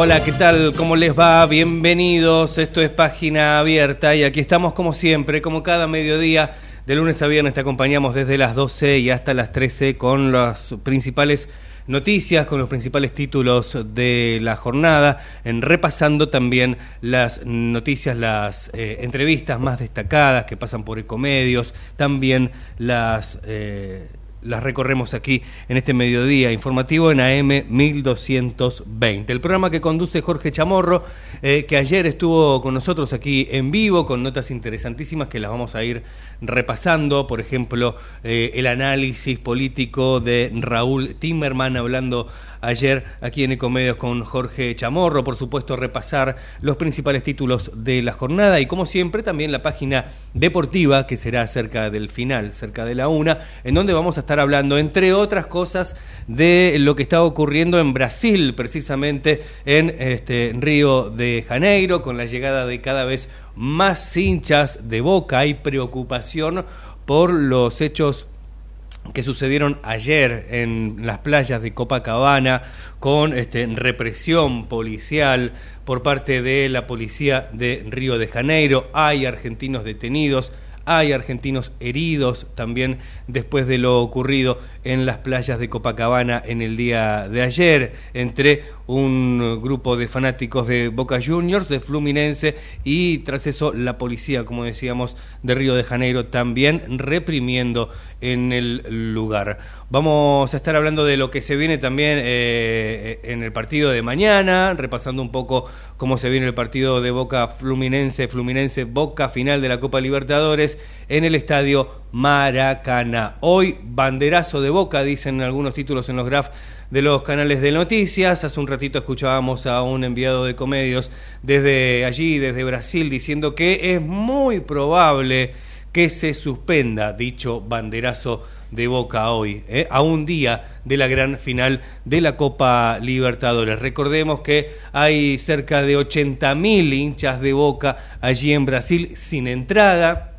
Hola, ¿qué tal? ¿Cómo les va? Bienvenidos, esto es Página Abierta y aquí estamos como siempre, como cada mediodía, de lunes a viernes te acompañamos desde las 12 y hasta las 13 con las principales noticias, con los principales títulos de la jornada, en repasando también las noticias, las eh, entrevistas más destacadas que pasan por Ecomedios, también las... Eh, las recorremos aquí en este mediodía informativo en AM 1220. El programa que conduce Jorge Chamorro, eh, que ayer estuvo con nosotros aquí en vivo con notas interesantísimas que las vamos a ir repasando. Por ejemplo, eh, el análisis político de Raúl Timmerman hablando ayer aquí en Ecomedios con Jorge Chamorro, por supuesto repasar los principales títulos de la jornada y como siempre también la página deportiva que será cerca del final, cerca de la una, en donde vamos a estar hablando, entre otras cosas, de lo que está ocurriendo en Brasil, precisamente en este, Río de Janeiro, con la llegada de cada vez más hinchas de boca. Hay preocupación por los hechos que sucedieron ayer en las playas de Copacabana con este, represión policial por parte de la policía de Río de Janeiro. Hay argentinos detenidos, hay argentinos heridos también después de lo ocurrido en las playas de Copacabana en el día de ayer entre un grupo de fanáticos de Boca Juniors, de Fluminense y tras eso la policía, como decíamos, de Río de Janeiro también reprimiendo en el lugar. Vamos a estar hablando de lo que se viene también eh, en el partido de mañana, repasando un poco cómo se viene el partido de Boca Fluminense, Fluminense Boca, final de la Copa Libertadores en el estadio Maracaná. Hoy banderazo de Boca, dicen algunos títulos en los graf de los canales de noticias. Hace un ratito escuchábamos a un enviado de comedios desde allí, desde Brasil, diciendo que es muy probable que se suspenda dicho banderazo de Boca hoy, ¿eh? a un día de la gran final de la Copa Libertadores. Recordemos que hay cerca de 80.000 hinchas de Boca allí en Brasil sin entrada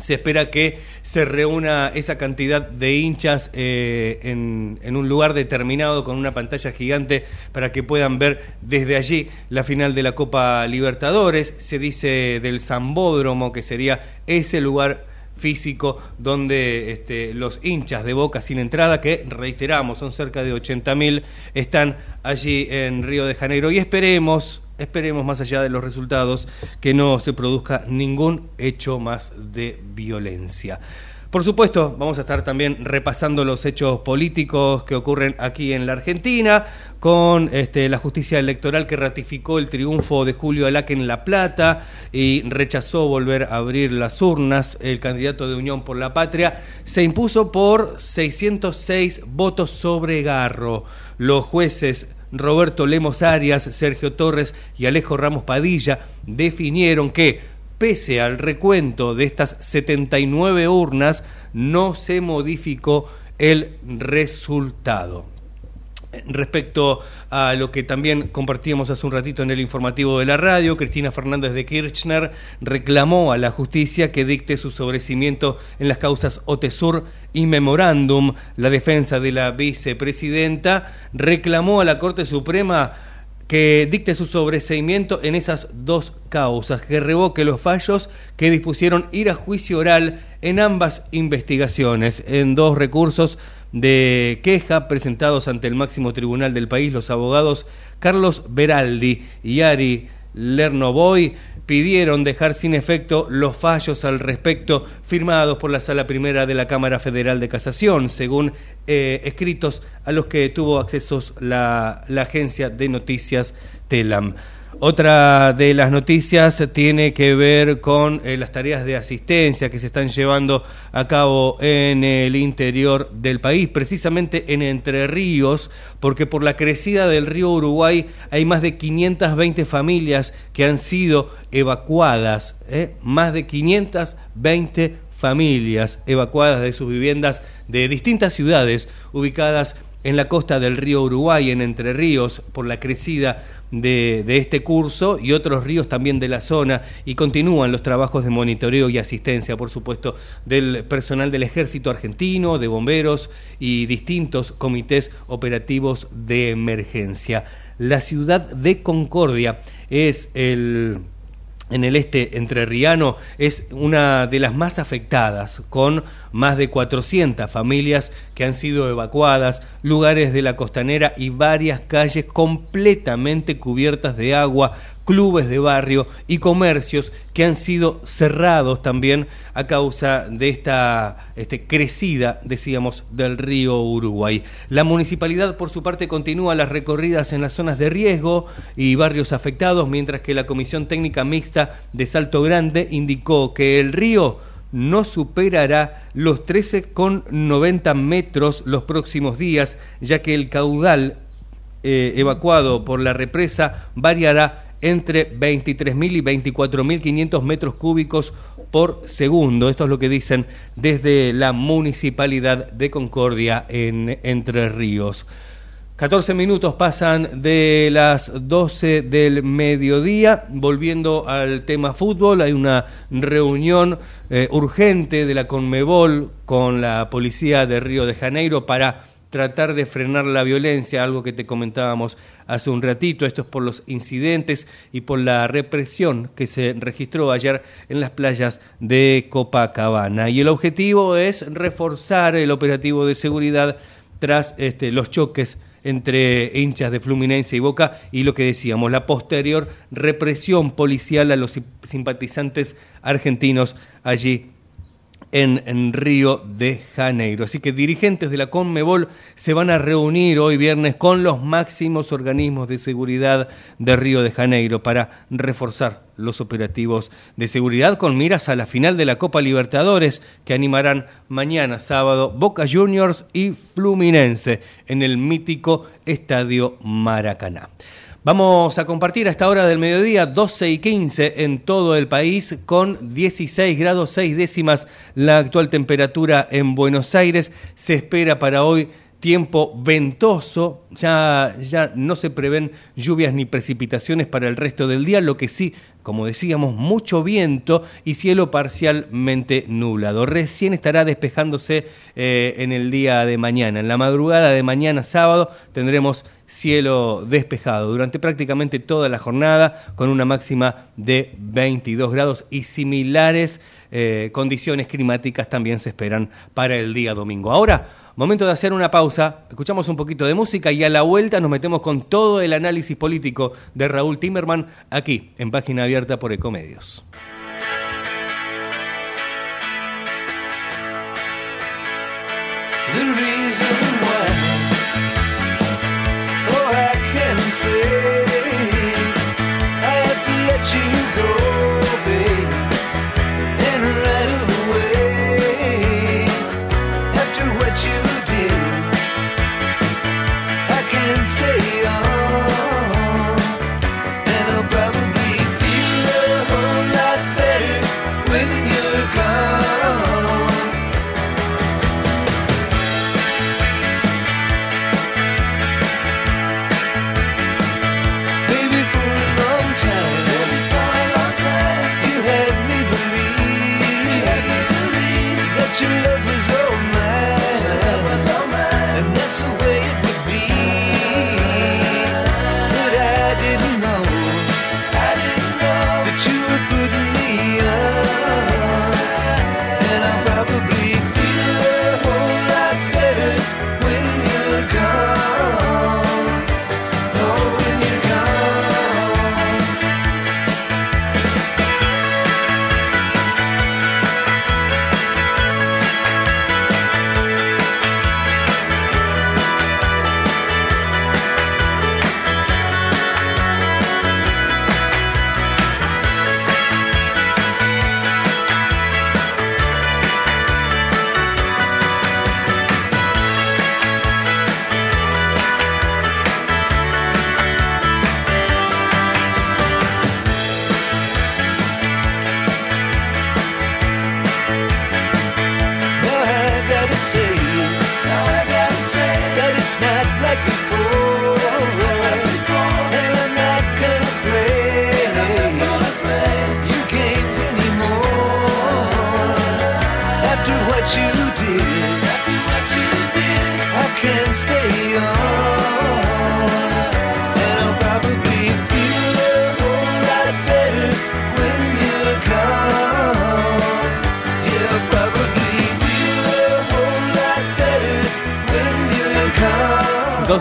se espera que se reúna esa cantidad de hinchas eh, en, un lugar determinado con una pantalla gigante para que puedan ver desde allí la final de la Copa Libertadores. Se dice del Zambódromo, que sería ese lugar físico donde este, los hinchas de Boca sin entrada, que reiteramos son cerca de 80.000, están allí en Río de Janeiro y esperemos esperemos más allá de los resultados que no se produzca ningún hecho más de violencia. Por supuesto, vamos a estar también repasando los hechos políticos que ocurren aquí en la Argentina, con este, la justicia electoral que ratificó el triunfo de Julio Alaque en La Plata y rechazó volver a abrir las urnas. El candidato de Unión por la Patria se impuso por 606 votos sobre Garro. Los jueces Roberto Lemos Arias, Sergio Torres y Alejo Ramos Padilla definieron que, pese al recuento de estas 79 urnas, no se modificó el resultado respecto a lo que también compartíamos hace un ratito en el informativo de la radio, Cristina Fernández de Kirchner reclamó a la justicia que dicte su sobrecimiento en las causas Otesur y Memorándum. La defensa de la vicepresidenta reclamó a la Corte Suprema que dicte su sobreseimiento en esas dos causas, que revoque los fallos que dispusieron ir a juicio oral en ambas investigaciones, en dos recursos de queja presentados ante el máximo tribunal del país los abogados Carlos Beraldi y Ari Lernovoy pidieron dejar sin efecto los fallos al respecto firmados por la Sala Primera de la Cámara Federal de Casación, según eh, escritos a los que tuvo acceso la, la agencia de noticias TELAM. Otra de las noticias tiene que ver con eh, las tareas de asistencia que se están llevando a cabo en el interior del país, precisamente en Entre Ríos, porque por la crecida del río Uruguay hay más de 520 familias que han sido evacuadas, ¿eh? más de 520 familias evacuadas de sus viviendas de distintas ciudades ubicadas en la costa del río Uruguay, en Entre Ríos, por la crecida de, este curso y otros ríos también de la zona y continúan los trabajos de monitoreo y asistencia, por supuesto, del personal del ejército argentino, de bomberos y distintos comités operativos de emergencia. La ciudad de Concordia es el en el este entrerriano es una de las más afectadas, con más de 400 familias que han sido evacuadas, lugares de la costanera y varias calles completamente cubiertas de agua, clubes de barrio y comercios que han sido cerrados también a causa de esta este, crecida, decíamos, del río Uruguay. La municipalidad, por su parte, continúa las recorridas en las zonas de riesgo y barrios afectados, mientras que la Comisión Técnica Mixta de Salto Grande indicó que el río no superará los 13,90 metros los próximos días, ya que el caudal eh, evacuado por la represa variará entre 23.000 y 24.500 metros cúbicos por segundo. Esto es lo que dicen desde la Municipalidad de Concordia en Entre Ríos. 14 minutos pasan de las 12 del mediodía. Volviendo al tema fútbol, hay una reunión eh, urgente de la Conmebol con la policía de Río de Janeiro para tratar de frenar la violencia, algo que te comentábamos hace un ratito. Esto es por los incidentes y por la represión que se registró ayer en las playas de Copacabana. Y el objetivo es reforzar el operativo de seguridad tras este, los choques entre hinchas de Fluminense y Boca y lo que decíamos, la posterior represión policial a los simpatizantes argentinos allí en, Río de Janeiro. Así que dirigentes de la Conmebol se van a reunir hoy viernes con los máximos organismos de seguridad de Río de Janeiro para reforzar los operativos de seguridad con miras a la final de la Copa Libertadores que animarán mañana sábado Boca Juniors y Fluminense en el mítico Estadio Maracaná. Vamos a compartir a esta hora del mediodía 12 y 15 en todo el país con 16 grados 6 décimas la actual temperatura en Buenos Aires. Se espera para hoy tiempo ventoso, ya, ya no se prevén lluvias ni precipitaciones para el resto del día, lo que sí, como decíamos, mucho viento y cielo parcialmente nublado. Recién estará despejándose eh, en el día de mañana. En la madrugada de mañana sábado tendremos cielo despejado durante prácticamente toda la jornada con una máxima de 22 grados y similares eh, condiciones climáticas también se esperan para el día domingo. Ahora, momento de hacer una pausa, escuchamos un poquito de música y a la vuelta nos metemos con todo el análisis político de Raúl Timerman aquí en Página Abierta por Ecomedios.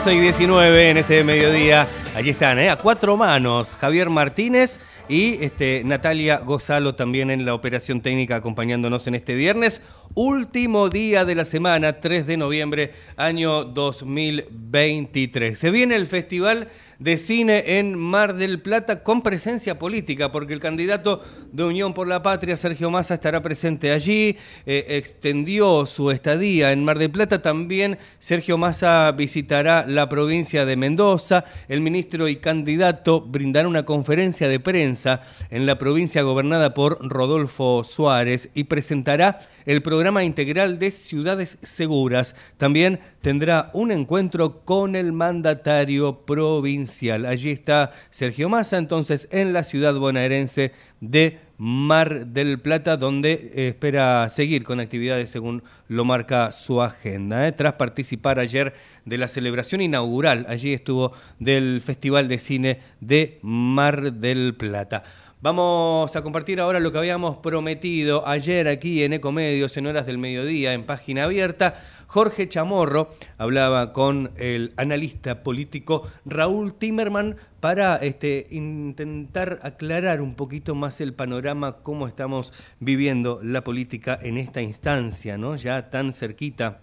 12 y 19 en este mediodía. Allí están, ¿eh? a cuatro manos. Javier Martínez y este, Natalia Gozalo también en la operación técnica acompañándonos en este viernes. Último día de la semana, 3 de noviembre, año 2023. Se viene el Festival de Cine en Mar del Plata con presencia política, porque el candidato de Unión por la Patria, Sergio Massa, estará presente allí, eh, extendió su estadía en Mar del Plata. También Sergio Massa visitará la provincia de Mendoza. El ministro y candidato brindará una conferencia de prensa en la provincia gobernada por Rodolfo Suárez y presentará el programa integral de ciudades seguras. También tendrá un encuentro con el mandatario provincial. Allí está Sergio Massa, entonces, en la ciudad bonaerense de Mar del Plata, donde eh, espera seguir con actividades según lo marca su agenda. ¿eh? Tras participar ayer de la celebración inaugural, allí estuvo del Festival de Cine de Mar del Plata. Vamos a compartir ahora lo que habíamos prometido ayer aquí en Ecomedios en horas del mediodía en página abierta. Jorge Chamorro hablaba con el analista político Raúl Timerman para este, intentar aclarar un poquito más el panorama, cómo estamos viviendo la política en esta instancia, ¿no? ya tan cerquita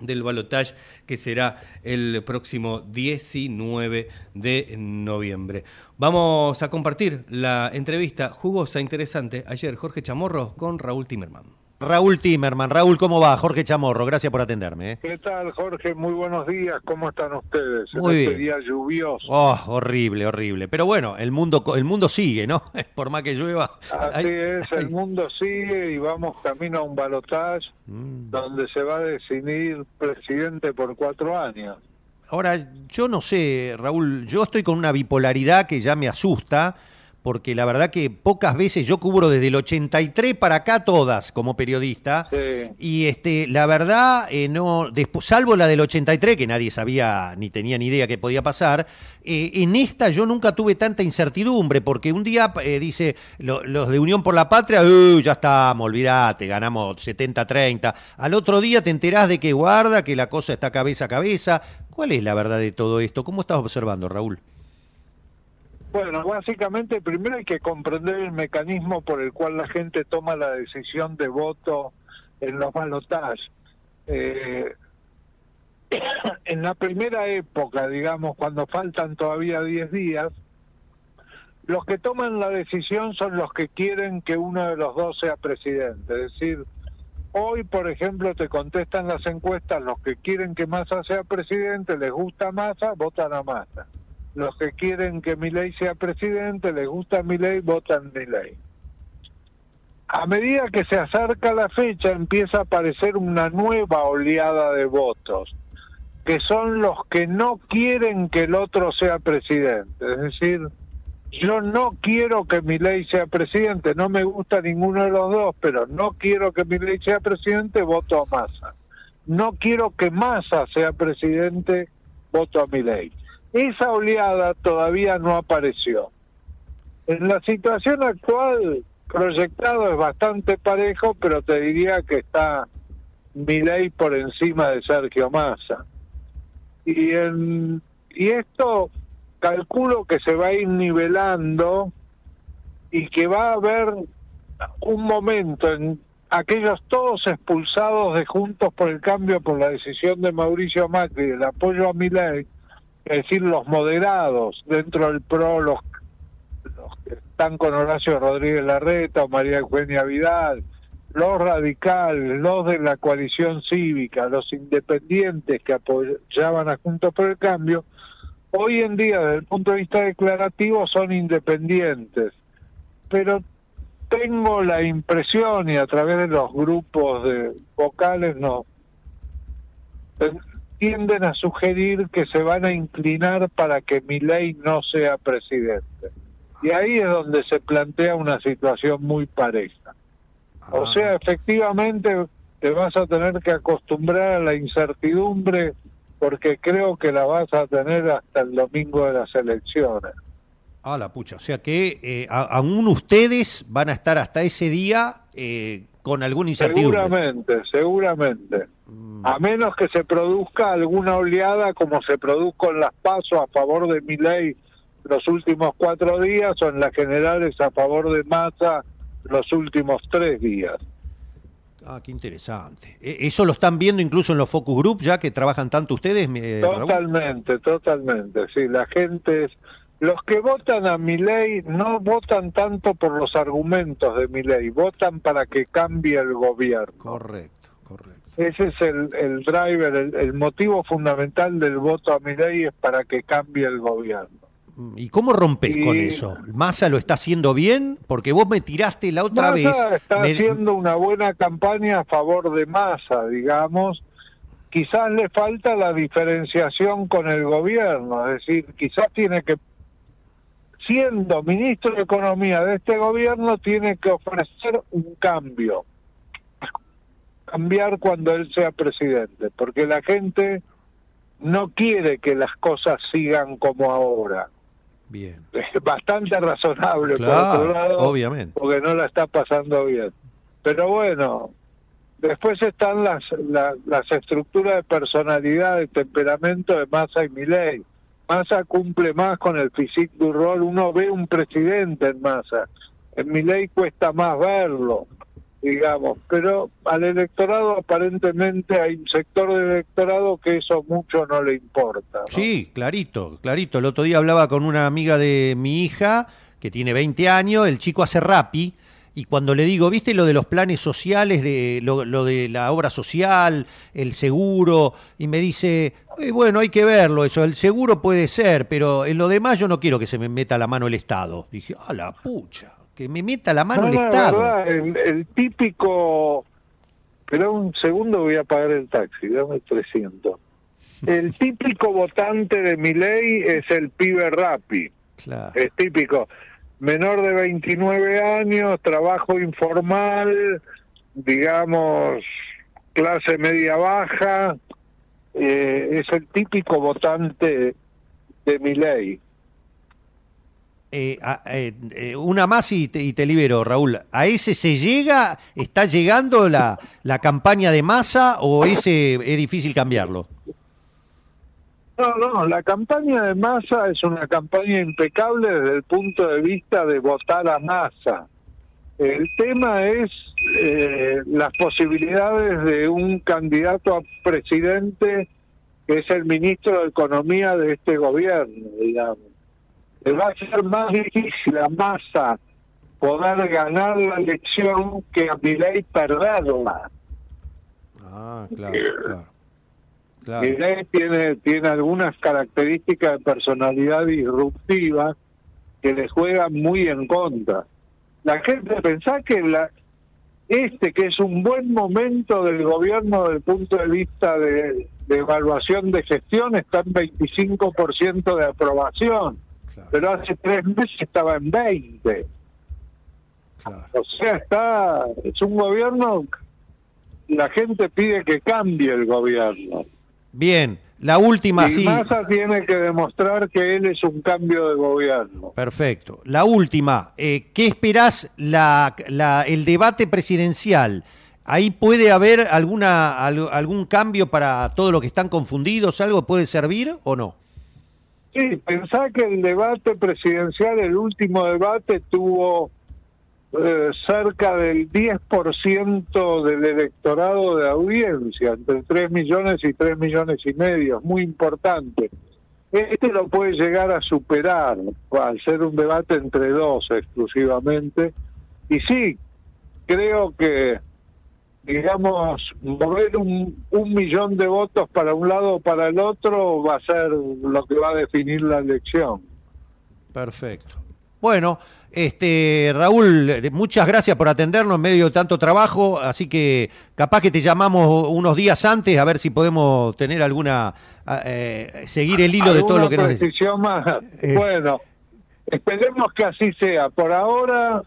del balotaje que será el próximo 19 de noviembre. Vamos a compartir la entrevista jugosa, interesante, ayer Jorge Chamorro con Raúl Timerman. Raúl Timerman. Raúl, ¿cómo va? Jorge Chamorro, gracias por atenderme. ¿eh? ¿Qué tal, Jorge? Muy buenos días. ¿Cómo están ustedes? Muy en este día lluvioso. Oh, horrible, horrible. Pero bueno, el mundo, el mundo sigue, ¿no? Por más que llueva. Así es, el mundo sigue y vamos camino a un balotaje mm. donde se va a definir presidente por cuatro años. Ahora, yo no sé, Raúl, yo estoy con una bipolaridad que ya me asusta porque la verdad que pocas veces yo cubro desde el 83 para acá todas como periodista y este la verdad eh, no salvo la del 83 que nadie sabía ni tenía ni idea que podía pasar eh, en esta yo nunca tuve tanta incertidumbre porque un día eh, dice los de Unión por la Patria ya estamos olvídate ganamos 70-30 al otro día te enterás de que guarda que la cosa está cabeza a cabeza ¿cuál es la verdad de todo esto? ¿cómo estás observando Raúl? Bueno, básicamente primero hay que comprender el mecanismo por el cual la gente toma la decisión de voto en los balotajes. Eh, en la primera época, digamos, cuando faltan todavía 10 días, los que toman la decisión son los que quieren que uno de los dos sea presidente. Es decir, hoy, por ejemplo, te contestan las encuestas, los que quieren que Massa sea presidente, les gusta Massa, votan a Massa los que quieren que ley sea presidente, les gusta ley, votan ley. A medida que se acerca la fecha empieza a aparecer una nueva oleada de votos, que son los que no quieren que el otro sea presidente. Es decir, yo no quiero que ley sea presidente, no me gusta ninguno de los dos, pero no quiero que ley sea presidente, voto a Massa. No quiero que Massa sea presidente, voto a ley. Esa oleada todavía no apareció. En la situación actual, proyectado es bastante parejo, pero te diría que está Milei por encima de Sergio Massa. Y, en, y esto calculo que se va a ir nivelando y que va a haber un momento en aquellos todos expulsados de Juntos por el Cambio por la decisión de Mauricio Macri del apoyo a Milei, es decir, los moderados dentro del PRO, los, que están con Horacio Rodríguez Larreta o María Eugenia Vidal, los radicales, los de la coalición cívica, los independientes que apoyaban a Juntos por el Cambio, hoy en día desde el punto de vista declarativo son independientes. Pero tengo la impresión y a través de los grupos de vocales no tienden a sugerir que se van a inclinar para que Milei no sea presidente. Y ahí es donde se plantea una situación muy pareja. O ah. sea, efectivamente te vas a tener que acostumbrar a la incertidumbre porque creo que la vas a tener hasta el domingo de las elecciones. Ah, la pucha. O sea que eh, aún ustedes van a estar hasta ese día eh, con alguna incertidumbre. Seguramente, seguramente. Mm. A menos que se produzca alguna oleada como se produjo en las pasos a favor de mi ley los últimos cuatro días o en las generales a favor de Massa los últimos tres días. Ah, qué interesante. ¿E-, ¿Eso lo están viendo incluso en los focus group ya que trabajan tanto ustedes? Eh, totalmente, totalmente. Sí, la gente Los que votan a mi ley no votan tanto por los argumentos de mi ley, votan para que cambie el gobierno. Correcto, correcto. Ese es el, el driver, el, el motivo fundamental del voto a mi ley es para que cambie el gobierno. ¿Y cómo rompes con eso? ¿Massa lo está haciendo bien? Porque vos me tiraste la otra vez. está haciendo una buena campaña a favor de Massa, digamos. Quizás le falta la diferenciación con el gobierno, es decir, quizás tiene que, siendo ministro de Economía de este gobierno, tiene que ofrecer un cambio. Cambiar cuando él sea presidente, porque la gente no quiere que las cosas sigan como ahora Bien. Bastante razonable, por otro lado, obviamente. porque no la está pasando bien. Pero bueno, después están las, las, estructuras de personalidad, de temperamento de Massa y Milei. Massa cumple más con el physique du rol, uno ve un presidente en Massa. En Milei cuesta más verlo digamos, pero al electorado aparentemente hay un sector del electorado que eso mucho no le importa. Sí, clarito, clarito. El otro día hablaba con una amiga de mi hija que tiene 20 años, el chico hace rapi y cuando le digo, ¿viste lo de los planes sociales, de lo, de la obra social, el seguro? Y me dice, eh, bueno, hay que verlo eso, el seguro puede ser, pero en lo demás yo no quiero que se me meta la mano el Estado. Dije, ah, la pucha que me meta la mano el Estado. el, típico, pero un segundo voy a pagar el taxi, dame 300. El típico votante de mi ley es el pibe rapi. Es típico. Menor de 29 años, trabajo informal, digamos, clase media baja, eh, es el típico votante de mi ley. Eh, eh, eh, una más y te, libero, Raúl. ¿A ese se llega? ¿Está llegando la, la campaña de masa o ese es difícil cambiarlo? No, no, la campaña de masa es una campaña impecable desde el punto de vista de votar a masa. El tema es las posibilidades de un candidato a presidente que es el ministro de Economía de este gobierno, digamos va a ser más difícil a Massa poder ganar la elección que a Milei perderla. Ah, claro. Tiene, tiene algunas características de personalidad disruptiva que le juegan muy en contra. La gente pensá que la, este, que es un buen momento del gobierno desde el punto de vista de, de evaluación de gestión, está en 25% de aprobación pero hace tres meses estaba en 20. O sea, está, es un gobierno, la gente pide que cambie el gobierno. Bien, la última, sí. Massa tiene que demostrar que él es un cambio de gobierno. Perfecto. La última, eh, ¿qué esperás la, la, el debate presidencial? ¿Ahí puede haber alguna, algún cambio para todos los que están confundidos? ¿Algo puede servir o no? Sí, pensá que el debate presidencial, el último debate, tuvo eh, cerca del 10% del electorado de audiencia, entre 3 millones y 3 millones y medio, muy importante. Este lo puede llegar a superar al ser un debate entre dos exclusivamente. Y sí, creo que digamos, mover un, un, millón de votos para un lado o para el otro va a ser lo que va a definir la elección. Perfecto. Bueno, este Raúl, muchas gracias por atendernos en medio de tanto trabajo, así que capaz que te llamamos unos días antes a ver si podemos tener alguna eh, seguir el hilo de todo lo que nos decís. más. Eh. Bueno, esperemos que así sea. Por ahora,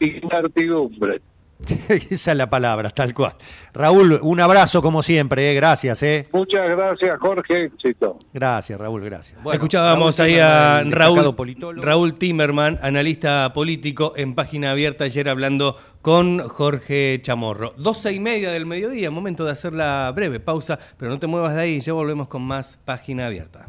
incertidumbre. Esa es la palabra, tal cual. Raúl, un abrazo como siempre, eh, gracias. Eh. Muchas gracias, Jorge. Éxito. Gracias, Raúl, gracias. Escuchábamos ahí a Raúl, Raúl Timerman, analista político, en página abierta ayer hablando con Jorge Chamorro. Doce y media del mediodía, momento de hacer la breve pausa, pero no te muevas de ahí, ya volvemos con más página abierta.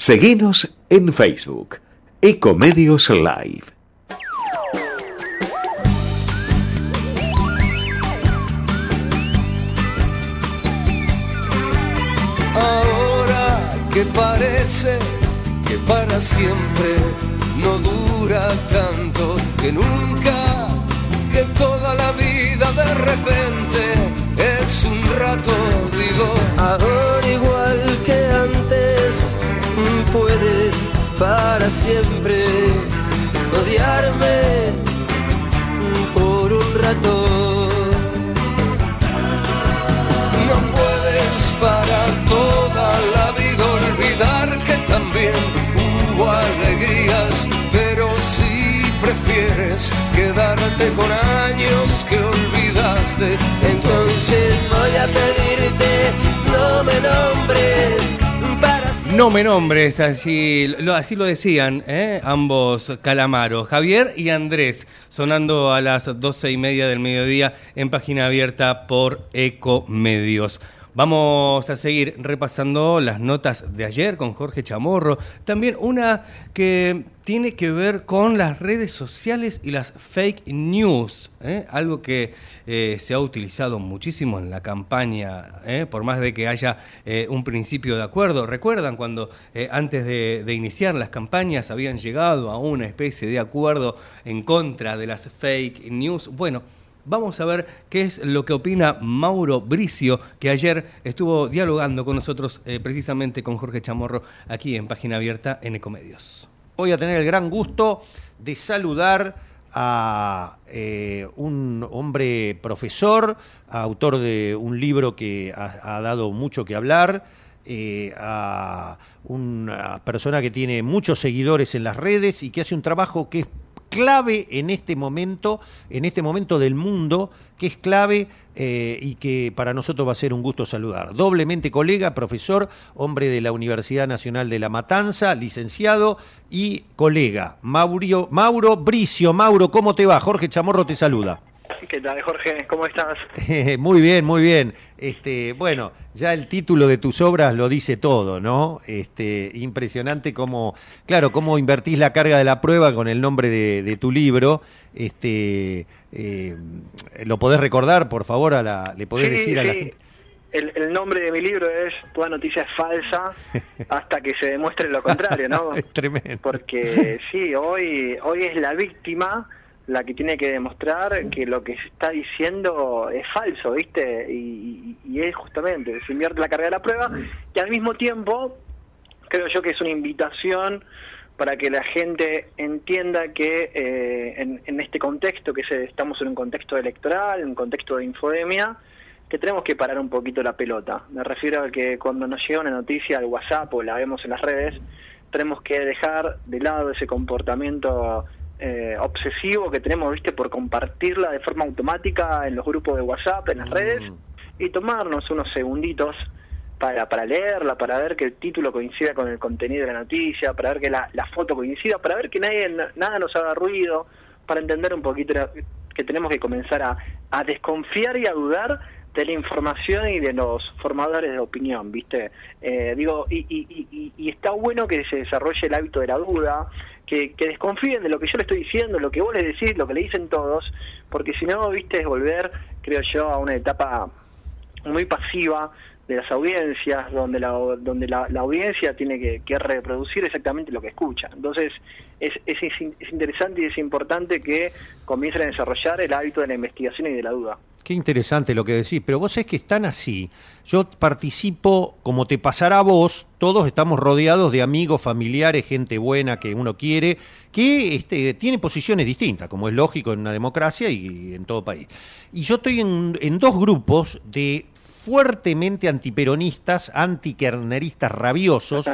Seguinos en Facebook, Ecomedios Live. Ahora que parece que para siempre no dura tanto, que nunca, que toda la vida de repente es un rato, digo. Ahora siempre odiarme por un rato. No puedes para toda la vida olvidar que también hubo alegrías, pero si prefieres quedarte con años que olvidaste, No me nombres, así lo, así lo decían ¿eh? ambos calamaros, Javier y Andrés, sonando a las doce y media del mediodía en página abierta por Ecomedios. Vamos a seguir repasando las notas de ayer con Jorge Chamorro. También una que tiene que ver con las redes sociales y las fake news. ¿eh? Algo que eh, se ha utilizado muchísimo en la campaña, ¿eh? por más de que haya un principio de acuerdo. ¿Recuerdan cuando antes de, de iniciar las campañas habían llegado a una especie de acuerdo en contra de las fake news? Bueno. Vamos a ver qué es lo que opina Mauro Bricio, que ayer estuvo dialogando con nosotros precisamente con Jorge Chamorro aquí en Página Abierta en Ecomedios. Voy a tener el gran gusto de saludar a eh, un hombre profesor, autor de un libro que ha, dado mucho que hablar, eh, a una persona que tiene muchos seguidores en las redes y que hace un trabajo que es clave en este momento, en este momento del mundo, que es clave eh, y que para nosotros va a ser un gusto saludar. Doblemente colega, profesor, hombre de la Universidad Nacional de La Matanza, licenciado y colega. Mauro, Mauro Bricio. Mauro, ¿cómo te va? Jorge Chamorro te saluda. ¿Qué tal, Jorge? ¿Cómo estás? muy bien, muy bien. Este, bueno, ya el título de tus obras lo dice todo, ¿no? Este, impresionante cómo, claro, cómo invertís la carga de la prueba con el nombre de, de tu libro. Este, eh, ¿lo podés recordar, por favor? A la, le podés Sí, decir a la gente. El, el nombre de mi libro es Toda noticia es falsa hasta que se demuestre lo contrario, ¿no? Es tremendo. Porque sí, hoy, hoy es la víctima la que tiene que demostrar que lo que se está diciendo es falso, ¿viste? Y, y- y es justamente, se invierte la carga de la prueba y al mismo tiempo creo yo que es una invitación para que la gente entienda que eh, en, este contexto, que estamos en un contexto electoral, en un contexto de infodemia, que tenemos que parar un poquito la pelota. Me refiero a que cuando nos llega una noticia al WhatsApp o la vemos en las redes, tenemos que dejar de lado ese comportamiento eh, obsesivo que tenemos, viste, por compartirla de forma automática en los grupos de WhatsApp, en las redes, y tomarnos unos segunditos para, para leerla, para ver que el título coincida con el contenido de la noticia, para ver que la, la foto coincida, para ver que nadie, nada nos haga ruido, para entender un poquito la- que tenemos que comenzar a, a desconfiar y a dudar de la información y de los formadores de opinión, ¿viste? Eh, digo, y- y- y está bueno que se desarrolle el hábito de la duda, que, desconfíen de lo que yo le estoy diciendo, lo que vos les decís, lo que le dicen todos, porque si no, ¿viste? Es volver, creo yo, a una etapa muy pasiva de las audiencias, donde la, donde la, audiencia tiene que, reproducir exactamente lo que escucha. Entonces, es, es, es interesante y es importante que comiencen a desarrollar el hábito de la investigación y de la duda. Qué interesante lo que decís, pero vos es que están así. Yo participo, como te pasará a vos, todos estamos rodeados de amigos, familiares, gente buena que uno quiere, que este, tiene posiciones distintas, como es lógico en una democracia y en todo país. Y yo estoy en, en dos grupos de fuertemente antiperonistas, antikerneristas rabiosos,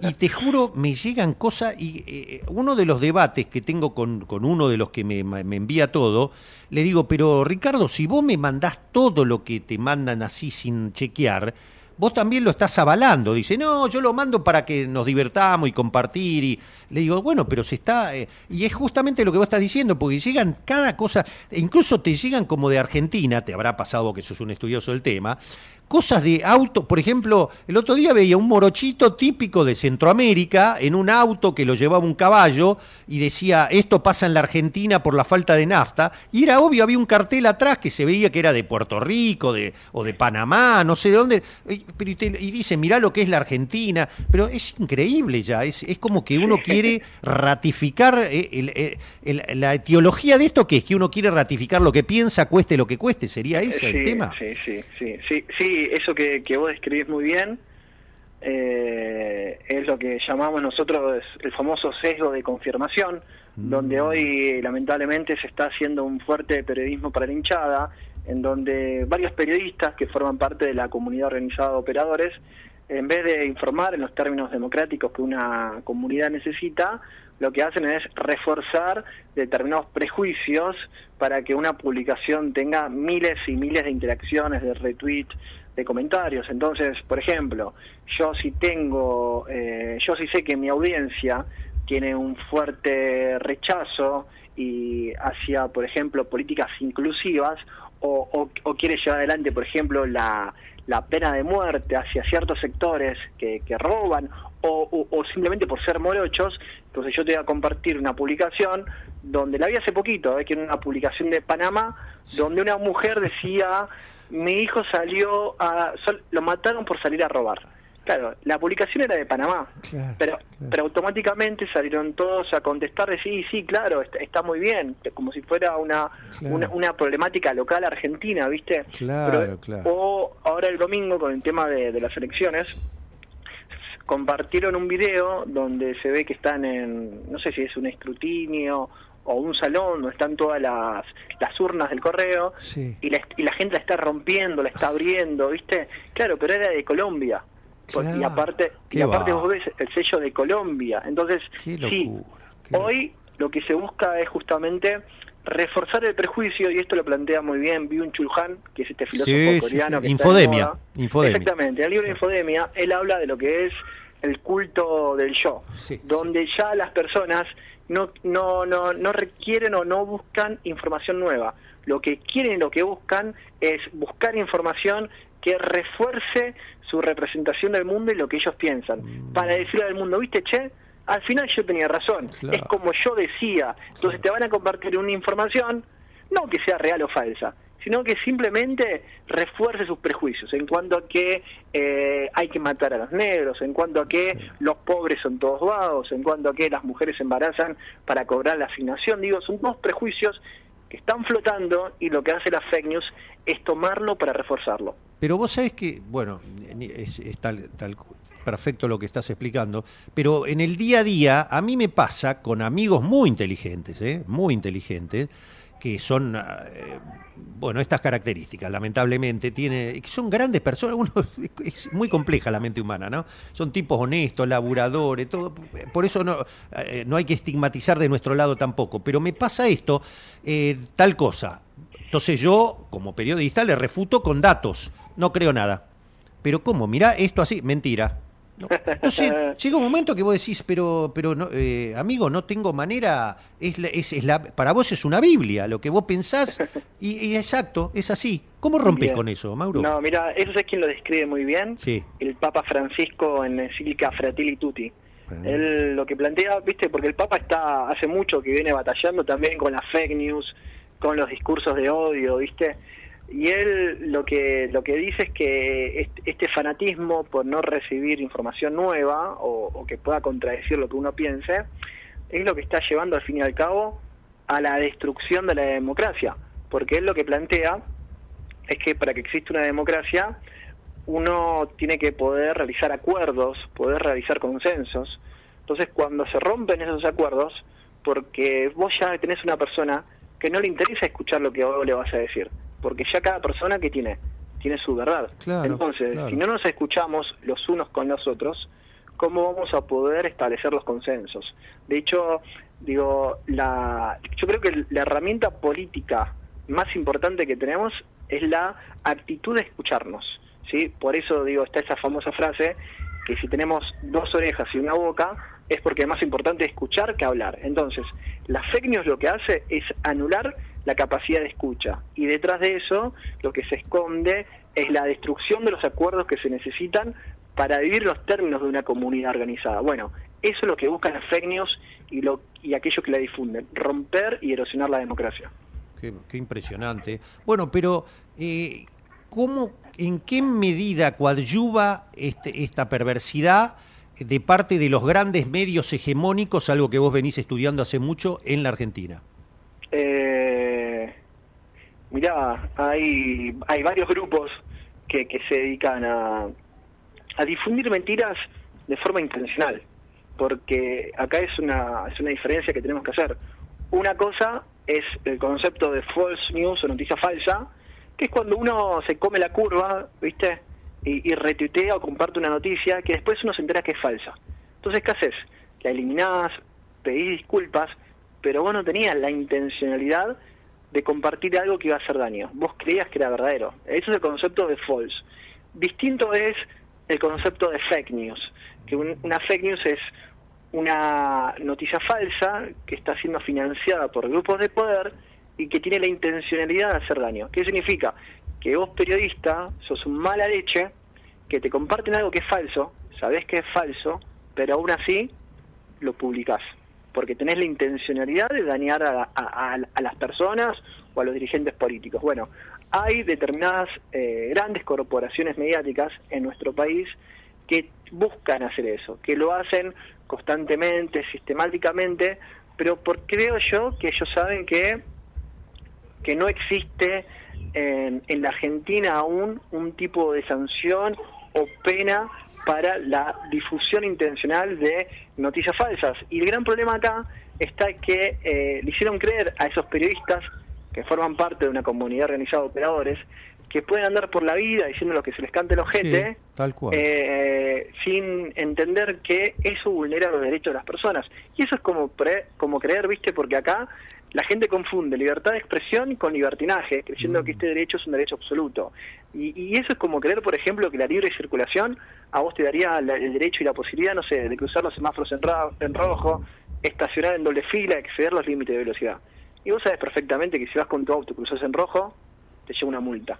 y te juro, me llegan cosas, y eh, uno de los debates que tengo con, con uno de los que me, me envía todo, le digo, pero Ricardo, si vos me mandás todo lo que te mandan así sin chequear, vos también lo estás avalando. Dice, no, yo lo mando para que nos divertamos y compartir. Y le digo, bueno, pero se está. eh, y es justamente lo que vos estás diciendo, porque llegan cada cosa, e incluso te llegan como de Argentina, te habrá pasado que sos un estudioso del tema. Cosas de auto, por ejemplo, el otro día veía un morochito típico de Centroamérica en un auto que lo llevaba un caballo y decía, esto pasa en la Argentina por la falta de nafta, y era obvio, había un cartel atrás que se veía que era de Puerto Rico de, o de Panamá, no sé de dónde, y, pero y te- y dice, mirá lo que es la Argentina, pero es increíble ya, es, es como que uno quiere ratificar eh, el- el- el- la etiología de esto, que es que uno quiere ratificar lo que piensa, cueste lo que cueste, ¿sería ese el tema? Sí, sí, sí, sí, sí, eso que, que vos describís muy bien eh, es lo que llamamos nosotros el famoso sesgo de confirmación, donde hoy lamentablemente se está haciendo un fuerte periodismo para la hinchada, en donde varios periodistas que forman parte de la comunidad organizada de operadores, en vez de informar en los términos democráticos que una comunidad necesita, lo que hacen es reforzar determinados prejuicios para que una publicación tenga miles y miles de interacciones, de retweets, de comentarios. Entonces, por ejemplo, yo si tengo, eh, yo sí sé que mi audiencia tiene un fuerte rechazo y hacia, por ejemplo, políticas inclusivas o, o- o quiere llevar adelante, por ejemplo, la, la pena de muerte hacia ciertos sectores que, que roban o simplemente por ser morochos, entonces yo te voy a compartir una publicación donde la vi hace poquito, eh, que era una publicación de Panamá, donde una mujer decía, mi hijo salió a, sol- lo mataron por salir a robar. Claro, la publicación era de Panamá, pero, pero automáticamente salieron todos a contestar, de sí, sí, claro, está, está muy bien, como si fuera una, Claro. una, una problemática local argentina, ¿viste? Claro, Pero- claro. O ahora el domingo con el tema de, de las elecciones, compartieron un video donde se ve que están en, no sé si es un escrutinio o un salón donde están todas las, las urnas del correo Sí. y, la, y la gente la está rompiendo, la está abriendo, ¿viste? Claro, pero era de Colombia. Y aparte, y aparte va. vos ves el sello de Colombia. Entonces, Qué sí, qué hoy lo que se busca es justamente reforzar el prejuicio, y esto lo plantea muy bien Byung Chul Han, que es este filósofo Sí, coreano sí. que Infodemia. Infodemia. Exactamente, en el libro Infodemia, él habla de lo que es el culto del yo, donde ya las personas no, no, no, no requieren o no buscan información nueva. Lo que quieren y lo que buscan es buscar información que refuerce su representación del mundo y lo que ellos piensan. Para decirle al mundo, viste, che, al final yo tenía razón, Claro. es como yo decía. Entonces te van a compartir una información, no que sea real o falsa, sino que simplemente refuerce sus prejuicios en cuanto a que eh, hay que matar a los negros, en cuanto a que los pobres son todos vagos, en cuanto a que las mujeres se embarazan para cobrar la asignación. Digo, son dos prejuicios que están flotando y lo que hace la fake news es tomarlo para reforzarlo. Pero vos sabés que, bueno, es, es tal, tal perfecto lo que estás explicando, pero en el día a día a mí me pasa con amigos muy inteligentes, ¿eh? muy inteligentes, que son, eh, bueno, estas características, lamentablemente, tiene, son grandes personas, uno, es muy compleja la mente humana, ¿no? Son tipos honestos, laburadores, todo, por eso no, eh, no hay que estigmatizar de nuestro lado tampoco, pero me pasa esto, eh, tal cosa, entonces yo, como periodista, le refuto con datos. No creo nada. pero ¿cómo? Mirá esto así, mentira. No, no sé, llega un momento que vos decís, pero, pero no, eh, amigo, no tengo manera, es, la- es, es la, para vos es una Biblia, lo que vos pensás, y, y exacto, es así. ¿Cómo rompés Bien. con eso, Mauro? No, mira, eso es quien lo describe muy bien. Sí. El Papa Francisco en Encíclica Fratelli Tutti. Él lo que plantea, viste, porque el Papa está hace mucho que viene batallando también con las fake news, con los discursos de odio, viste. Y él lo que lo que dice es que este, fanatismo por no recibir información nueva o, o que pueda contradecir lo que uno piense es lo que está llevando al fin y al cabo a la destrucción de la democracia, porque él lo que plantea es que para que exista una democracia uno tiene que poder realizar acuerdos, poder realizar consensos. Entonces, cuando se rompen esos acuerdos, porque vos ya tenés una persona que no le interesa escuchar lo que vos le vas a decir, porque ya cada persona que tiene tiene su verdad. Claro, Entonces, claro. si no nos escuchamos los unos con los otros, ¿cómo vamos a poder establecer los consensos? De hecho, digo, la, yo creo que la herramienta política más importante que tenemos es la actitud de escucharnos. ¿sí? Por eso digo, está esa famosa frase que si tenemos dos orejas y una boca es porque es más importante escuchar que hablar. Entonces, la fake news lo que hace es anular la capacidad de escucha y detrás de eso lo que se esconde es la destrucción de los acuerdos que se necesitan para vivir los términos de una comunidad organizada. Bueno, eso es lo que buscan las fake news y, lo, aquellos que la difunden, romper y erosionar la democracia. Qué, qué impresionante. Bueno, pero eh, ¿cómo, ¿en qué medida coadyuva este, esta perversidad de parte de los grandes medios hegemónicos, algo que vos venís estudiando hace mucho en la Argentina? Eh, mirá, hay, hay varios grupos que, que se dedican a, a difundir mentiras de forma intencional, porque acá es una, es una diferencia que tenemos que hacer. Una cosa es el concepto de false news o noticia falsa, que es cuando uno se come la curva, ¿viste? Y, retuitea o comparte una noticia que después uno se entera que es falsa. Entonces, ¿qué haces? La eliminás, pedís disculpas, pero vos no tenías la intencionalidad de compartir algo que iba a hacer daño. Vos creías que era verdadero. Eso es el concepto de false. Distinto es el concepto de fake news, que un- una fake news es una noticia falsa que está siendo financiada por grupos de poder y que tiene la intencionalidad de hacer daño. ¿Qué significa? Que vos periodista sos un mala leche que te comparten algo que es falso, sabés que es falso, pero aún así lo publicás, porque tenés la intencionalidad de dañar a, las personas o a los dirigentes políticos. Bueno, hay determinadas eh, grandes corporaciones mediáticas en nuestro país que buscan hacer eso, que lo hacen constantemente, sistemáticamente, pero porque creo yo que ellos saben que que no existe en, en la Argentina aún un tipo de sanción o pena para la difusión intencional de noticias falsas. Y el gran problema acá está que eh, le hicieron creer a esos periodistas que forman parte de una comunidad organizada de operadores que pueden andar por la vida diciendo lo que se les cante el ojete Sí, tal cual. eh, sin entender que eso vulnera los derechos de las personas. Y eso es como, pre- como creer, ¿viste? Porque acá la gente confunde libertad de expresión con libertinaje, creyendo que este derecho es un derecho absoluto. Y, y eso es como creer, por ejemplo, que la libre circulación a vos te daría la- el derecho y la posibilidad, no sé, de cruzar los semáforos en, ra- en rojo, estacionar en doble fila, exceder los límites de velocidad. Y vos sabes perfectamente que si vas con tu auto y cruzas en rojo, te lleva una multa.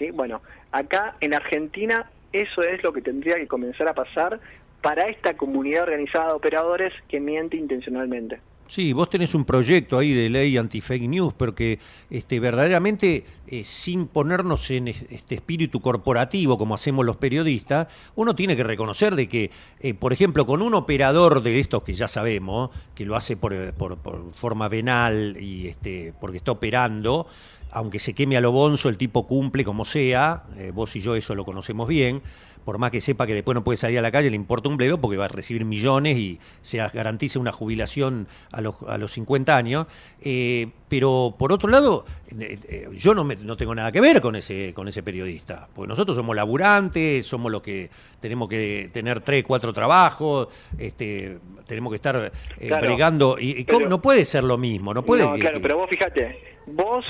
¿Sí? Bueno, acá en Argentina eso es lo que tendría que comenzar a pasar para esta comunidad organizada de operadores que miente intencionalmente. Sí, vos tenés un proyecto ahí de ley anti-fake news, pero que este, verdaderamente, eh, sin ponernos en es- este espíritu corporativo como hacemos los periodistas, uno tiene que reconocer de que, eh, por ejemplo, con un operador de estos que ya sabemos, que lo hace por, eh, por forma venal y este, porque está operando, aunque se queme a lo bonzo, el tipo cumple como sea, eh, vos y yo eso lo conocemos bien, por más que sepa que después no puede salir a la calle, le importa un bledo porque va a recibir millones y se garantiza una jubilación a los, a los 50 años. Eh, pero por otro lado, eh, eh, yo no, me- no tengo nada que ver con ese, con ese periodista, porque nosotros somos laburantes, somos los que tenemos que tener tres, cuatro trabajos, este, tenemos que estar eh, Claro, bregando. Y, y cómo- pero- no puede ser lo mismo, no puede. No, claro, que- pero vos fíjate, vos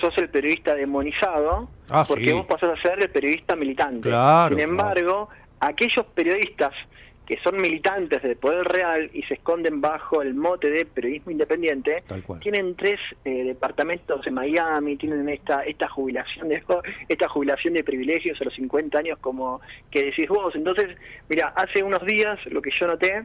sos el periodista demonizado Ah, porque sí. vos pasás a ser el periodista militante. Claro, Sin embargo, aquellos periodistas que son militantes del poder real y se esconden bajo el mote de periodismo independiente, tienen tres eh, departamentos en Miami, tienen esta esta jubilación de esta jubilación de privilegios a los 50 años como que decís vos. Entonces, mira, hace unos días lo que yo noté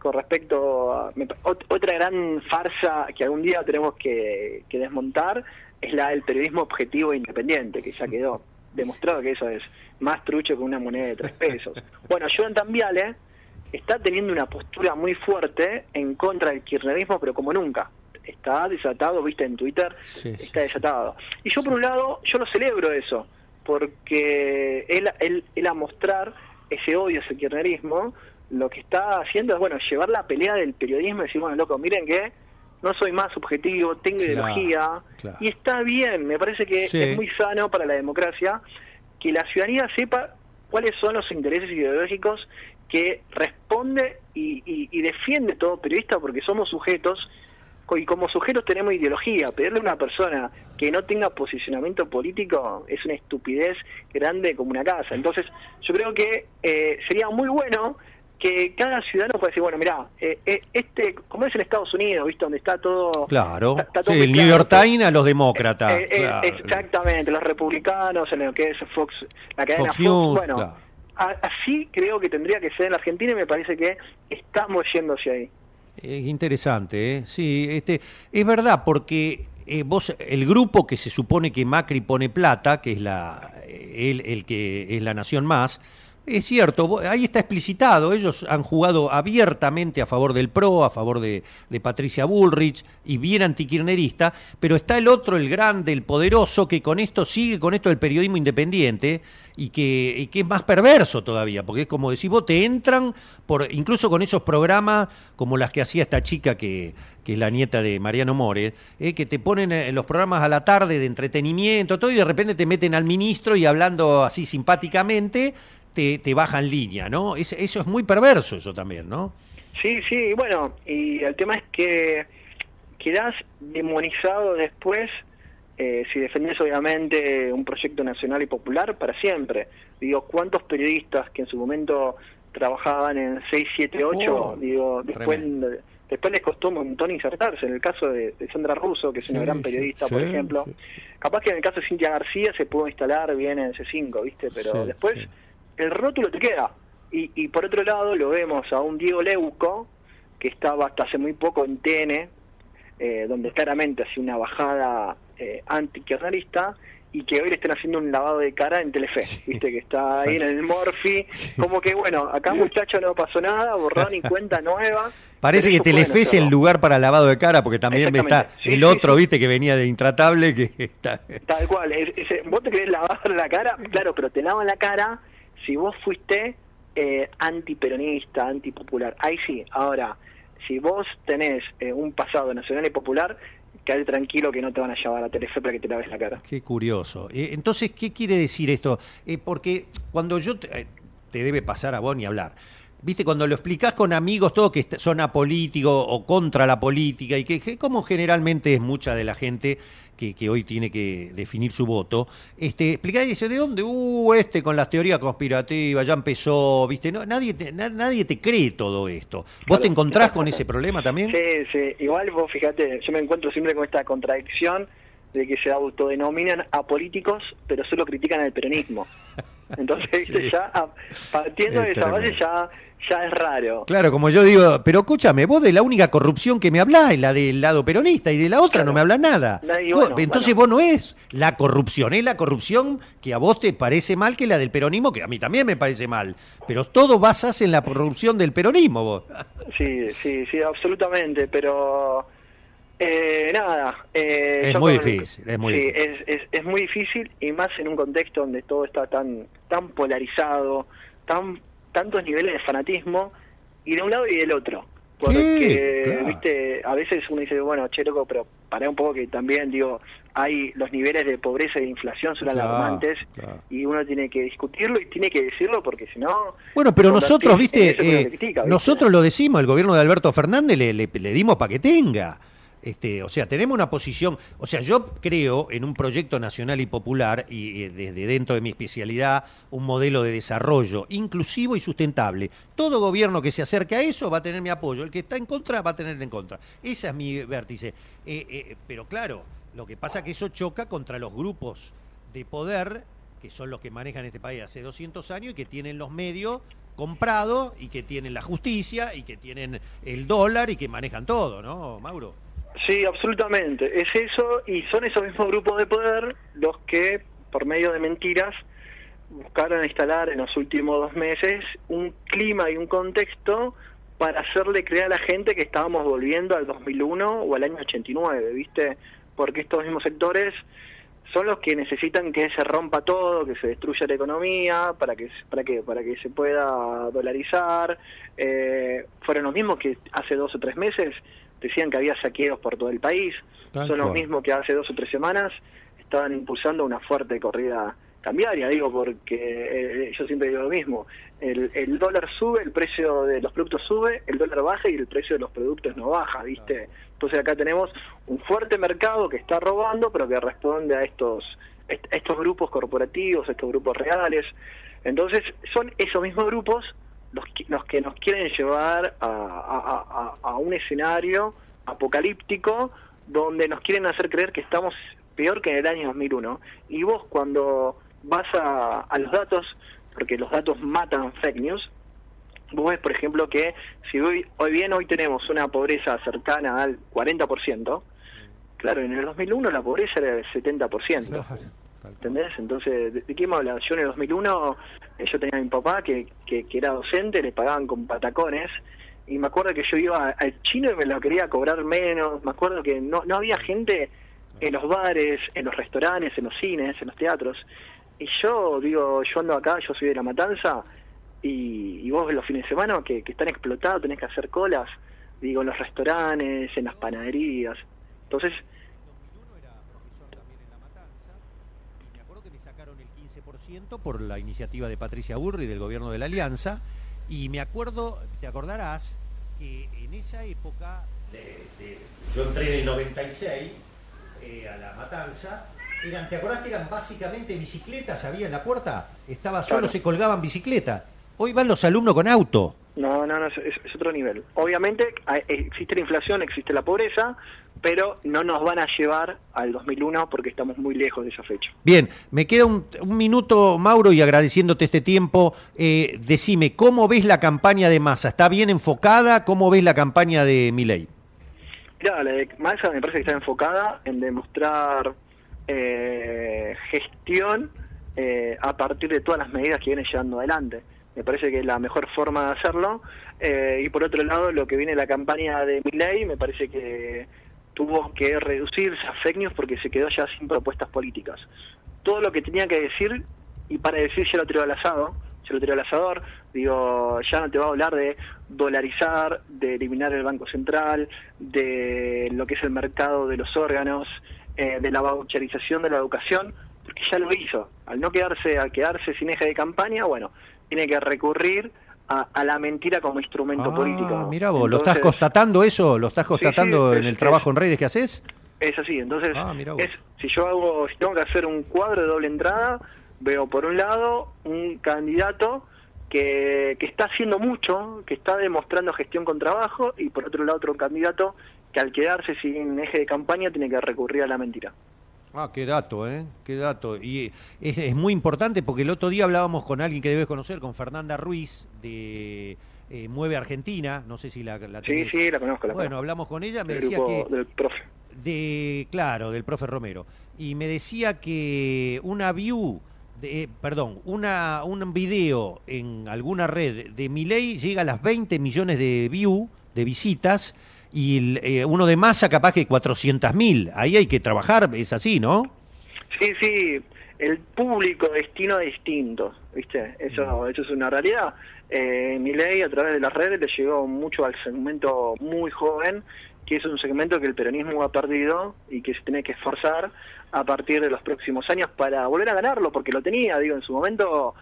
con respecto a me ot- otra gran farsa que algún día tenemos que, que desmontar es la del periodismo objetivo e independiente, que ya quedó demostrado que eso es más trucho que una moneda de tres pesos. Bueno, Jonathan Viale está teniendo una postura muy fuerte en contra del kirchnerismo, pero como nunca. Está desatado, viste en Twitter, Sí, sí, está desatado. Y yo por un lado, yo lo celebro eso, porque él, él, él a mostrar ese odio, ese kirchnerismo, lo que está haciendo es, bueno, llevar la pelea del periodismo y decir, bueno, loco, miren que no soy más subjetivo, tengo Claro, ideología, claro. y está bien, me parece que Sí. es muy sano para la democracia que la ciudadanía sepa cuáles son los intereses ideológicos que responde y, y- y defiende todo periodista porque somos sujetos y como sujetos tenemos ideología. Pedirle a una persona que no tenga posicionamiento político es una estupidez grande como una casa. Entonces yo creo que eh, sería muy bueno que cada ciudadano pueda decir, bueno, mira, este, como es en Estados Unidos, ¿viste? Donde está todo... Claro. está- está todo Sí, el New. York Times a los demócratas. Eh, eh, claro. Exactamente, los republicanos, en lo que es Fox, la cadena Fox Fox, News, bueno, claro. a- así creo que tendría que ser en la Argentina y me parece que estamos yendo hacia ahí. Es interesante, ¿eh? Sí, este, es verdad, porque eh, vos, el grupo que se supone que Macri pone plata, que es la, el, el que es la Nación Más, es cierto, ahí está explicitado, ellos han jugado abiertamente a favor del PRO, a favor de, Patricia Bullrich, y bien antikirnerista, pero está el otro, el grande, el poderoso, que con esto sigue con esto del periodismo independiente, y que, es más perverso todavía, porque es como decir, vos te entran, incluso con esos programas como las que hacía esta chica que, es la nieta de Mariano More, eh, que te ponen eh, los programas a la tarde de entretenimiento, todo, y de repente te meten al ministro y hablando así simpáticamente, te, te bajan línea, ¿no? Es- eso es muy perverso eso también, ¿no? Sí, sí, bueno, y el tema es que quedás demonizado después eh, si defendés obviamente un proyecto nacional y popular para siempre. Digo, ¿cuántos periodistas que en su momento trabajaban en 678, Oh, digo, después, tremendo. después les costó un montón insertarse? En el caso de, de Sandra Russo, que es una gran periodista, sí, por ejemplo, capaz que en el caso de Cintia García se pudo instalar bien en C5, ¿viste? Pero después. El rótulo te queda. Y, y por otro lado lo vemos a un Diego Leuco, que estaba hasta hace muy poco en TN, eh, donde claramente hacía una bajada eh, y que hoy le están haciendo un lavado de cara en Telefe, viste que está ahí en el Morphy, como que bueno, acá muchacho no pasó nada, borrón y cuenta nueva. Parece que Telefe es el lugar para lavado de cara, porque también está. Sí, el otro, viste, que venía de Intratable, que está... Tal cual, es- es- vos te querés lavar la cara, claro, pero te lavan la cara si vos fuiste eh, antiperonista, antipopular. Ahí sí, ahora, si vos tenés eh, un pasado nacional y popular, quedate tranquilo que no te van a llevar a Telefe para que te laves la cara. Qué curioso. Eh, entonces, ¿qué quiere decir esto? Eh, porque cuando yo te, te debe pasar a vos ni hablar. Viste, cuando lo explicás con amigos, todos que son apolíticos o contra la política, y que, que como generalmente es mucha de la gente que, que hoy tiene que definir su voto, este, explicás y dice, ¿de dónde? Uh, este con las teorías conspirativas, ya empezó, viste, no, nadie, te, na- nadie te cree todo esto. ¿Vos te encontrás con ese problema también? Sí, sí, igual vos fíjate, yo me encuentro siempre con esta contradicción de que se autodenominan apolíticos, pero solo critican al peronismo. Entonces, Sí. ya a- partiendo Es de esa base ya, ya es raro. Claro, como yo digo, pero escúchame, vos de la única corrupción que me hablás es la del lado peronista y de la otra Claro. no me hablas nada. Nadie- Vos- bueno, entonces bueno. vos no es la corrupción, es la corrupción que a vos te parece mal que la del peronismo, que a mí también me parece mal. Pero todo basás en la corrupción del peronismo vos. Sí, sí, sí, absolutamente, pero eh, nada. eh, Es muy con- difícil, es muy sí, difícil. Es, es, es muy difícil y más en un contexto donde todo está tan tan polarizado, tan tantos niveles de fanatismo y de un lado y del otro. Porque, claro. viste, a veces uno dice, bueno, che, loco, pero pará un poco que también, digo, hay los niveles de pobreza y de inflación son Claro, alarmantes claro. y uno tiene que discutirlo y tiene que decirlo porque si no... Bueno, pero nosotros, viste, eh, critica, ¿viste? nosotros lo decimos, el gobierno de Alberto Fernández le, le- le dimos para que tenga. Este, o sea, tenemos una posición, o sea, yo creo en un proyecto nacional y popular y, desde dentro de mi especialidad un modelo de desarrollo inclusivo y sustentable. Todo gobierno que se acerque a eso va a tener mi apoyo, el que está en contra va a tener en contra. Esa es mi vértice. Eh, eh, pero claro, lo que pasa es que eso choca contra los grupos de poder que son los que manejan este país hace 200 años y que tienen los medios comprados y que tienen la justicia y que tienen el dólar y que manejan todo, ¿no, Mauro? Sí, absolutamente. Es eso y son esos mismos grupos de poder los que, por medio de mentiras, buscaron instalar en los últimos dos meses un clima y un contexto para hacerle creer a la gente que estábamos volviendo al 2001 o al año 89, ¿viste? Porque estos mismos sectores son los que necesitan que se rompa todo, que se destruya la economía, para que para que para que se pueda dolarizar. Eh, fueron los mismos que hace dos o tres meses decían que había saqueos por todo el país. son los mismos que hace dos o tres semanas estaban impulsando una fuerte corrida cambiaria, digo, porque eh, yo siempre digo lo mismo, el, el, dólar sube, el precio de los productos sube, el dólar baja y el precio de los productos no baja, ¿viste? Entonces acá tenemos un fuerte mercado que está robando, pero que responde a estos, estos grupos corporativos, estos grupos reales. Entonces son esos mismos grupos los los que nos quieren llevar a, a, un escenario apocalíptico donde nos quieren hacer creer que estamos peor que en el año 2001. Y vos cuando vas a, a los datos, porque los datos matan fake news, vos ves, por ejemplo, que si hoy, hoy bien hoy tenemos una pobreza cercana al 40%, claro, en el 2001 la pobreza era del 70%. ¿Entendés? Entonces, ¿de, qué me hablas? Yo en el 2001, eh, yo tenía a mi papá que, que, que, era docente, le pagaban con patacones, y me acuerdo que yo iba al chino y me lo quería cobrar menos, me acuerdo que no, no había gente en los bares, en los restaurantes, en los cines, en los teatros, y yo digo, yo ando acá, yo soy de La Matanza, y, y vos los fines de semana que, que están explotados, tenés que hacer colas, digo, en los restaurantes, en las panaderías. Entonces... por la iniciativa de Patricia Burri del gobierno de la Alianza y me acuerdo, te acordarás que en esa época de, de, yo entré en el 96 eh, a la matanza eran, ¿te acordás que eran básicamente bicicletas? Había en la puerta, estaba solo, claro. se colgaban bicicletas. Hoy van los alumnos con auto. No, no, no, es, es, otro nivel. Obviamente existe la inflación, existe la pobreza, pero no nos van a llevar al 2001 porque estamos muy lejos de esa fecha. Bien, me queda un, un minuto, Mauro, y agradeciéndote este tiempo, eh, decime, ¿cómo ves la campaña de Massa? ¿Está bien enfocada? ¿Cómo ves la campaña de Milei? Mira, la de Massa me parece que está enfocada en demostrar eh, gestión eh, a partir de todas las medidas que viene llevando adelante me parece que es la mejor forma de hacerlo. Eh, y por otro lado, lo que viene la campaña de Milley, me parece que tuvo que reducirse a fake porque se quedó ya sin propuestas políticas. Todo lo que tenía que decir, y para decir ya lo tiró al asado, ya lo tiró al asador, digo, ya no te va a hablar de dolarizar, de eliminar el Banco Central, de lo que es el mercado de los órganos, eh, de la voucherización de la educación, porque ya lo hizo. Al no quedarse, al quedarse sin eje de campaña, bueno, tiene que recurrir a, a, la mentira como instrumento ah, político. Mira vos, ¿lo estás constatando eso? ¿Lo estás constatando sí, sí, en es, el trabajo es, en redes que haces? Es así, entonces, ah, es, si yo hago, si tengo que hacer un cuadro de doble entrada, veo por un lado un candidato que, que está haciendo mucho, que está demostrando gestión con trabajo, y por otro lado otro candidato que al quedarse sin eje de campaña tiene que recurrir a la mentira. Ah, qué dato, ¿eh? Qué dato. Y es, es, muy importante porque el otro día hablábamos con alguien que debes conocer, con Fernanda Ruiz, de eh, Mueve Argentina. No sé si la, la. Sí, sí, la conozco. La bueno, conozco. hablamos con ella, me del decía grupo, que... Del profe. De, claro, del profe Romero. Y me decía que una view... De, eh, perdón, una, un video en alguna red de Miley llega a las 20 millones de views, de visitas, y eh, uno de masa capaz que 400 mil. Ahí hay que trabajar, es así, ¿no? Sí, sí, el público destino distinto, ¿viste? Eso, eso es una realidad. Eh, mi ley a través de las redes le llegó mucho al segmento muy joven, que es un segmento que el peronismo ha perdido y que se tiene que esforzar a partir de los próximos años para volver a ganarlo, porque lo tenía, digo, en su momento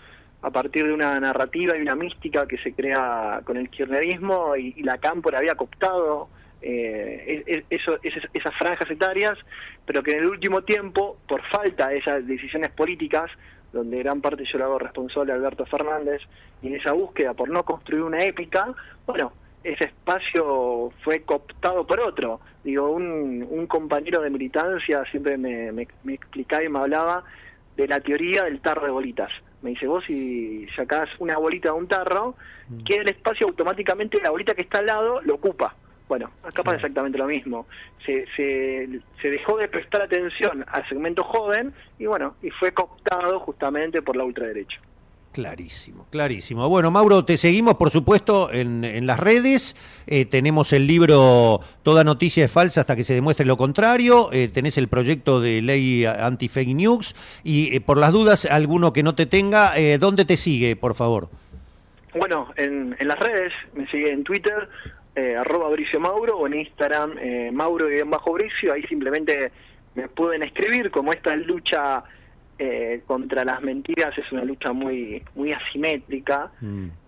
a partir de una narrativa y una mística que se crea con el kirchnerismo y, y la cámpora había cooptado eh, es- es- eso, es- esas franjas etarias, pero que en el último tiempo, por falta de esas decisiones políticas, donde gran parte yo lo hago responsable a Alberto Fernández, y en esa búsqueda por no construir una épica, bueno, ese espacio fue cooptado por otro. Digo, un, un compañero de militancia siempre me, me, me explicaba y me hablaba de la teoría del tarro de bolitas. Me dice, vos si sacás una bolita de un tarro, queda el espacio automáticamente, la bolita que está al lado lo ocupa. Bueno, acá pasa exactamente lo mismo. Se, se, se dejó de prestar atención al segmento joven y bueno, y fue cooptado justamente por la ultraderecha. Clarísimo, clarísimo. Bueno, Mauro, te seguimos, por supuesto, en, en las redes. Eh, tenemos el libro Toda noticia es falsa hasta que se demuestre lo contrario. Eh, tenés el proyecto de ley anti-fake news. Y eh, por las dudas, alguno que no te tenga, ¿dónde te sigue, por favor? Bueno, en, en las redes, me sigue en Twitter, eh, arroba Bricio Mauro, o en Instagram, eh, Mauro y bajo Bricio, ahí simplemente me pueden escribir, como esta lucha eh, contra las mentiras es una lucha muy, muy asimétrica,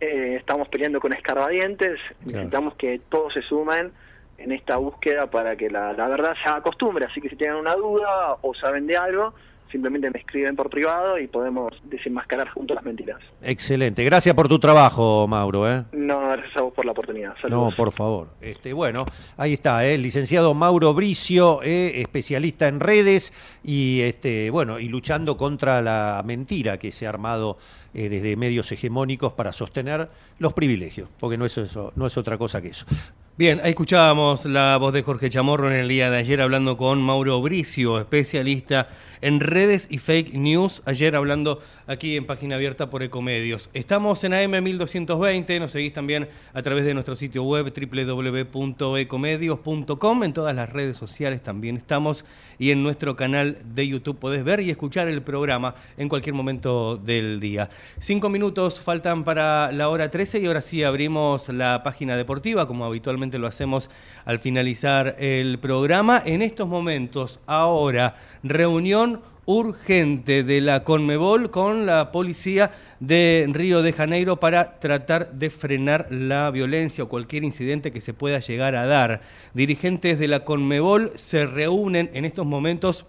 eh, estamos peleando con escarbadientes, necesitamos que todos se sumen en esta búsqueda para que la, la verdad se haga costumbre, así que si tienen una duda o saben de algo, simplemente me escriben por privado y podemos desenmascarar juntos las mentiras. Excelente. Gracias por tu trabajo, Mauro. ¿eh? No, gracias a vos por la oportunidad. No, Saludos. por favor. Este, bueno, ahí está, ¿eh? el licenciado Mauro Bricio, ¿eh? especialista en redes y este, bueno, y luchando contra la mentira que se ha armado eh, desde medios hegemónicos para sostener los privilegios, porque no es eso, no es otra cosa que eso. Bien, ahí escuchábamos la voz de Jorge Chamorro en el día de ayer hablando con Mauro Bricio, especialista en redes y fake news, ayer hablando aquí en Página Abierta por Ecomedios. Estamos en AM 1220, nos seguís también a través de nuestro sitio web www.ecomedios.com, en todas las redes sociales también estamos y en nuestro canal de YouTube podés ver y escuchar el programa en cualquier momento del día. Cinco minutos faltan para la hora 13 y ahora sí abrimos la página deportiva como habitualmente lo hacemos al finalizar el programa. En estos momentos, ahora, reunión urgente de la Conmebol con la policía de Río de Janeiro para tratar de frenar la violencia o cualquier incidente que se pueda llegar a dar. Dirigentes de la Conmebol se reúnen en estos momentos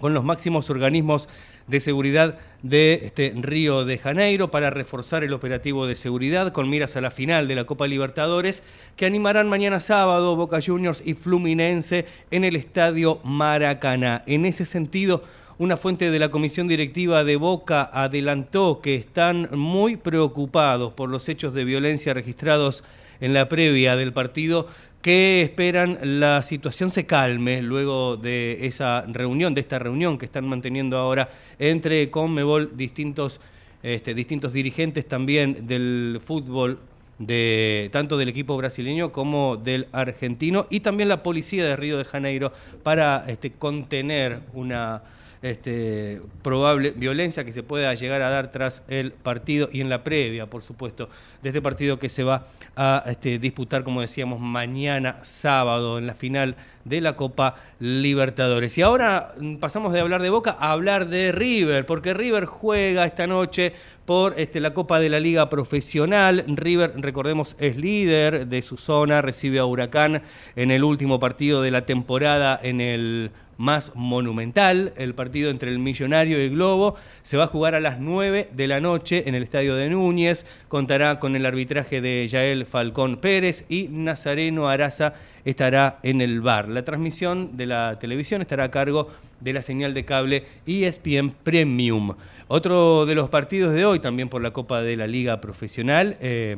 con los máximos organismos de seguridad de este, Río de Janeiro para reforzar el operativo de seguridad con miras a la final de la Copa Libertadores que animarán mañana sábado Boca Juniors y Fluminense en el Estadio Maracaná. En ese sentido, una fuente de la comisión directiva de Boca adelantó que están muy preocupados por los hechos de violencia registrados en la previa del partido que esperan la situación se calme luego de esa reunión, de esta reunión que están manteniendo ahora entre Conmebol, distintos, este, distintos dirigentes también del fútbol de tanto del equipo brasileño como del argentino y también la policía de Río de Janeiro para este, contener una este, probable violencia que se pueda llegar a dar tras el partido y en la previa, por supuesto, de este partido que se va a este, disputar, como decíamos, mañana sábado en la final de la Copa Libertadores. Y ahora mm, pasamos de hablar de Boca a hablar de River, porque River juega esta noche por este, la Copa de la Liga Profesional. River, recordemos, es líder de su zona, recibe a Huracán en el último partido de la temporada en el más monumental, el partido entre el Millonario y el Globo. Se va a jugar a las 9 de la noche en el Estadio de Núñez. Contará con el arbitraje de Yael Falcón Pérez y Nazareno Araza estará en el bar. La transmisión de la televisión estará a cargo de la señal de cable ESPN Premium. Otro de los partidos de hoy, también por la Copa de la Liga Profesional, eh,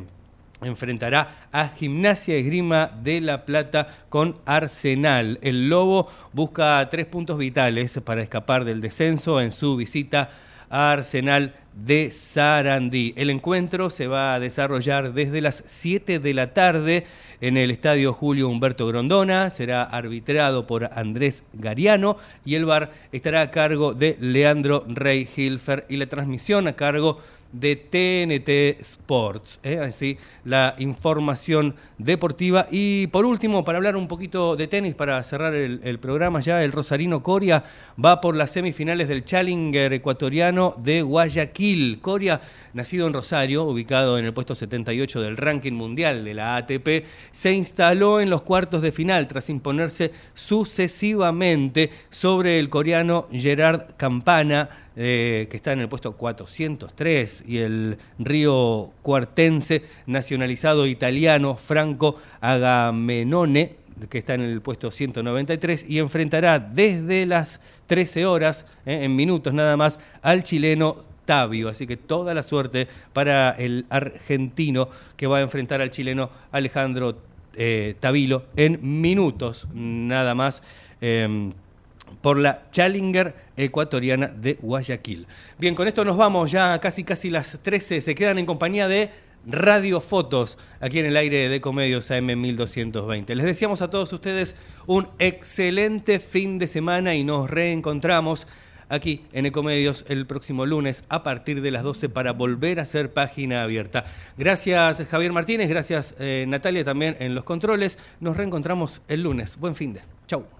enfrentará a Gimnasia Esgrima de La Plata con Arsenal. El Lobo busca tres puntos vitales para escapar del descenso en su visita a Arsenal de Sarandí. El encuentro se va a desarrollar desde las 7 de la tarde en el Estadio Julio Humberto Grondona. Será arbitrado por Andrés Gariano y el bar estará a cargo de Leandro Rey Hilfer y la transmisión a cargo de TNT Sports. ¿eh? Así la información deportiva. Y por último, para hablar un poquito de tenis, para cerrar el, el, programa ya, el Rosarino Coria va por las semifinales del Challenger ecuatoriano de. Guayaquil. Coria, nacido en Rosario, ubicado en el puesto 78 del ranking mundial de la ATP, se instaló en los cuartos de final tras imponerse sucesivamente sobre el coreano Gerard Campana, eh, que está en el puesto 403, y el río cuartense nacionalizado italiano Franco Agamenone, que está en el puesto 193, y enfrentará desde las 13 horas, eh, en minutos nada más, al chileno Tabio. Así que toda la suerte para el argentino que va a enfrentar al chileno Alejandro eh, Tabilo en minutos nada más. Em, por la Challenger ecuatoriana de Guayaquil. Bien, con esto nos vamos ya casi casi las 13. Se quedan en compañía de Radio Fotos, aquí en el aire de Comedios AM 1220. Les deseamos a todos ustedes un excelente fin de semana y nos reencontramos aquí en Ecomedios el próximo lunes a partir de las 12 para volver a ser página abierta. Gracias Javier Martínez, gracias eh, Natalia también en los controles. Nos reencontramos el lunes. Buen fin de. Chau.